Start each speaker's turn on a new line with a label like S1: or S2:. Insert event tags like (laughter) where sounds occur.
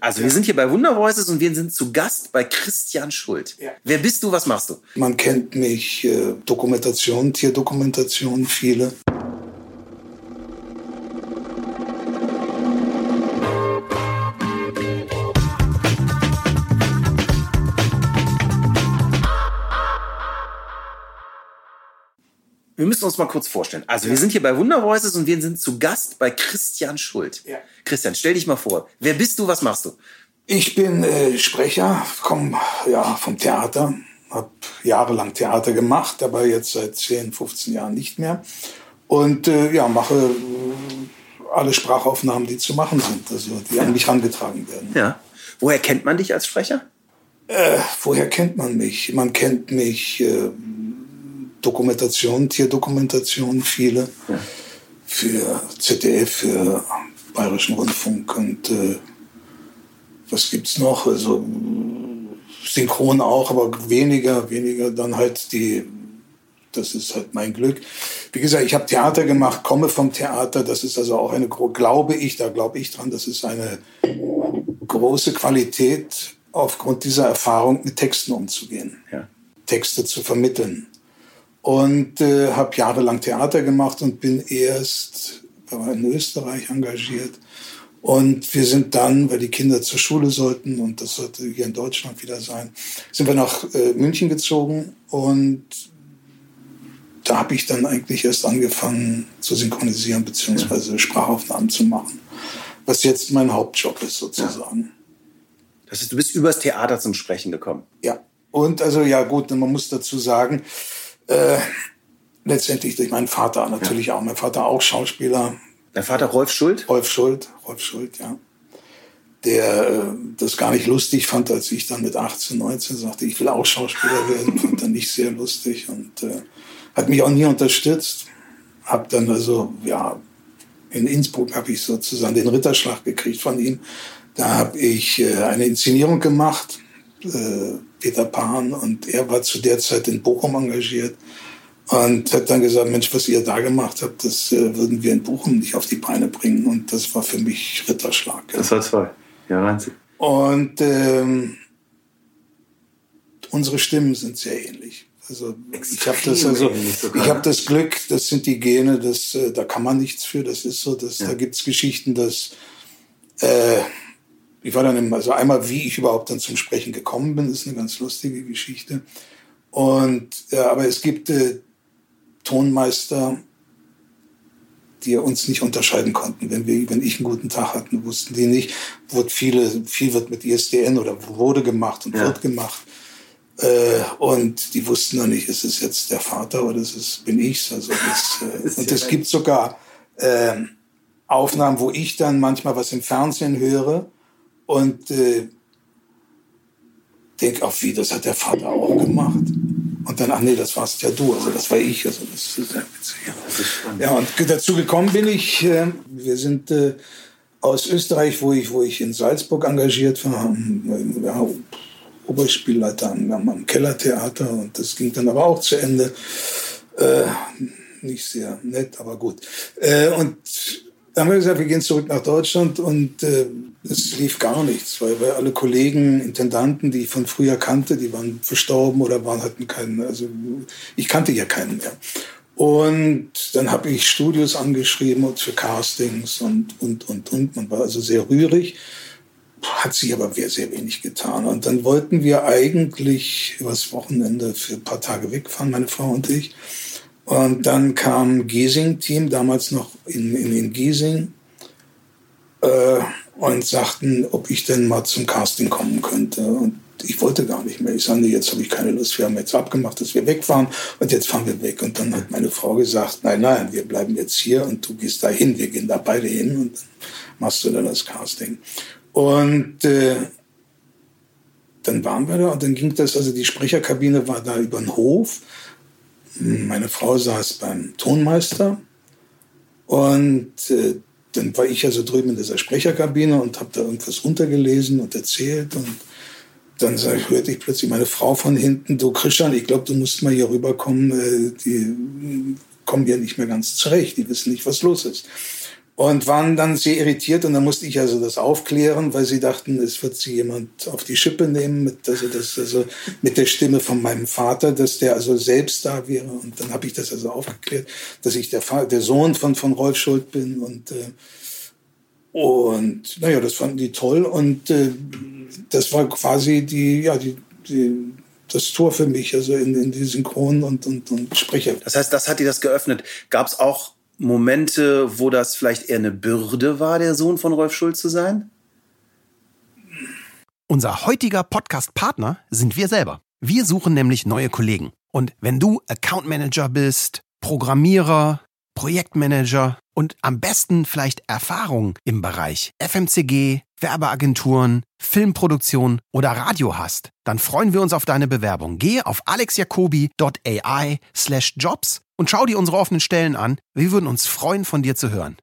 S1: Also wir sind hier bei Wunder Voices und wir sind zu Gast bei Christian Schuld.
S2: Ja.
S1: Wer bist du, was machst du?
S2: Man kennt mich, äh, Dokumentation, Tierdokumentation, viele.
S1: Wir müssen uns mal kurz vorstellen. Also wir sind hier bei Wunder Voices und wir sind zu Gast bei Christian Schuld.
S2: Ja.
S1: Christian, stell dich mal vor. Wer bist du, was machst du?
S2: Ich bin äh, Sprecher, komme ja, vom Theater, habe jahrelang Theater gemacht, aber jetzt seit 10, 15 Jahren nicht mehr. Und äh, ja, mache äh, alle Sprachaufnahmen, die zu machen sind, also die an mich herangetragen werden.
S1: Ja. Woher kennt man dich als Sprecher?
S2: Äh, woher kennt man mich? Man kennt mich äh, Dokumentation, Tierdokumentation, viele.
S1: Ja.
S2: Für ZDF, für Bayerischen Rundfunk und äh, was gibt's noch? Also synchron auch, aber weniger, weniger dann halt die, das ist halt mein Glück. Wie gesagt, ich habe Theater gemacht, komme vom Theater, das ist also auch eine, glaube ich, da glaube ich dran, das ist eine große Qualität, aufgrund dieser Erfahrung mit Texten umzugehen,
S1: Ja.
S2: Texte zu vermitteln. Und äh, habe jahrelang Theater gemacht und bin erst in Österreich engagiert. Und wir sind dann, weil die Kinder zur Schule sollten, und das sollte hier in Deutschland wieder sein, sind wir nach äh, München gezogen. Und da habe ich dann eigentlich erst angefangen zu synchronisieren beziehungsweise Sprachaufnahmen zu machen. Was jetzt mein Hauptjob ist sozusagen.
S1: Das ist, du bist übers Theater zum Sprechen gekommen.
S2: Ja. Und also ja gut, man muss dazu sagen, äh, letztendlich durch meinen Vater natürlich auch. Mein Vater auch Schauspieler,
S1: Dein Vater Rolf Schuld?
S2: Rolf Schuld, Rolf Schuld, ja. Der äh, das gar nicht lustig fand, als ich dann mit 18, 19 sagte, ich will auch Schauspieler werden, (laughs) fand er nicht sehr lustig und äh, hat mich auch nie unterstützt. Hab dann also, ja, in Innsbruck habe ich sozusagen den Ritterschlag gekriegt von ihm. Da habe ich äh, eine Inszenierung gemacht, äh, Peter Pan, und er war zu der Zeit in Bochum engagiert und hat dann gesagt, Mensch, was ihr da gemacht habt, das äh, würden wir in Bochum nicht auf die Beine bringen. Und das war für mich Ritterschlag. Ja.
S1: war toll. Ja, Wahnsinn.
S2: Und ähm, unsere Stimmen sind sehr ähnlich. Also ich habe das also ich habe
S1: ne?
S2: das Glück, das sind die Gene, das äh, da kann man nichts für. Das ist so, dass
S1: Ja.
S2: da gibt's Geschichten, dass äh, ich war dann im, also einmal wie ich überhaupt dann zum Sprechen gekommen bin, ist eine ganz lustige Geschichte. Und ja, aber es gibt äh, Tonmeister, die uns nicht unterscheiden konnten. Wenn, wir, wenn ich einen guten Tag hatten, wussten die nicht. Wurde viele, viel wird mit ISDN oder wurde gemacht und
S1: Ja.
S2: wird gemacht. Äh, und die wussten noch nicht, ist es jetzt der Vater oder ist es, bin ich's? Also das, äh, (laughs) und es gibt sogar ähm, Aufnahmen, wo ich dann manchmal was im Fernsehen höre und äh, denke, auf wie, das hat der Vater auch gemacht. Und dann, ach nee, das warst ja du, also das war ich. Also das ist sehr witzig. Ja. Ja, und dazu gekommen bin ich, äh, wir sind äh, aus Österreich, wo ich, wo ich in Salzburg engagiert war, ja, Oberspielleiter am, am am Kellertheater und das ging dann aber auch zu Ende. Äh, nicht sehr nett, aber gut. Äh, und dann haben wir gesagt, wir gehen zurück nach Deutschland und äh, es lief gar nichts, weil, weil alle Kollegen, Intendanten, die ich von früher kannte, die waren verstorben oder waren hatten keinen, also ich kannte ja keinen mehr. Und dann habe ich Studios angeschrieben und für Castings und, und, und, und. Man war also sehr rührig, hat sich aber sehr, sehr wenig getan. Und dann wollten wir eigentlich übers Wochenende für ein paar Tage wegfahren, meine Frau und ich. Und dann kam Giesing-Team, damals noch in, in, in Giesing, äh, und sagten, ob ich denn mal zum Casting kommen könnte. Und ich wollte gar nicht mehr. Ich sagte, nee, jetzt habe ich keine Lust. Wir haben jetzt abgemacht, dass wir wegfahren und jetzt fahren wir weg. Und dann hat meine Frau gesagt, nein, nein, wir bleiben jetzt hier und du gehst da hin. Wir gehen da beide hin und dann machst du dann das Casting. Und äh, dann waren wir da und dann ging das, also die Sprecherkabine war da über den Hof. Meine Frau saß beim Tonmeister und äh, dann war ich also drüben in dieser Sprecherkabine und habe da irgendwas untergelesen und erzählt und dann sag, hörte ich plötzlich meine Frau von hinten, du Christian, ich glaube, du musst mal hier rüberkommen, äh, die kommen ja nicht mehr ganz zurecht, die wissen nicht, was los ist. Und waren dann sehr irritiert und dann musste ich also das aufklären, weil sie dachten, es wird sie jemand auf die Schippe nehmen mit, also das, also mit der Stimme von meinem Vater, dass der also selbst da wäre und dann habe ich das also aufgeklärt, dass ich der, der Sohn von, von Rolf Schuld bin und äh, und naja, das fanden die toll und äh, das war quasi die, ja, die, die das Tor für mich, also in, in die Synchron- und, und, und Sprecher.
S1: Das heißt, das hat dir das geöffnet. Gab es auch Momente, wo das vielleicht eher eine Bürde war, der Sohn von Rolf Schulz zu sein?
S3: Unser heutiger Podcast-Partner sind wir selber. Wir suchen nämlich neue Kollegen. Und wenn du Account Manager bist, Programmierer, Projektmanager und am besten vielleicht Erfahrung im Bereich FMCG, Werbeagenturen, Filmproduktion oder Radio hast, dann freuen wir uns auf deine Bewerbung. Gehe auf alexjacobi.ai slash jobs und schau dir unsere offenen Stellen an. Wir würden uns freuen, von dir zu hören.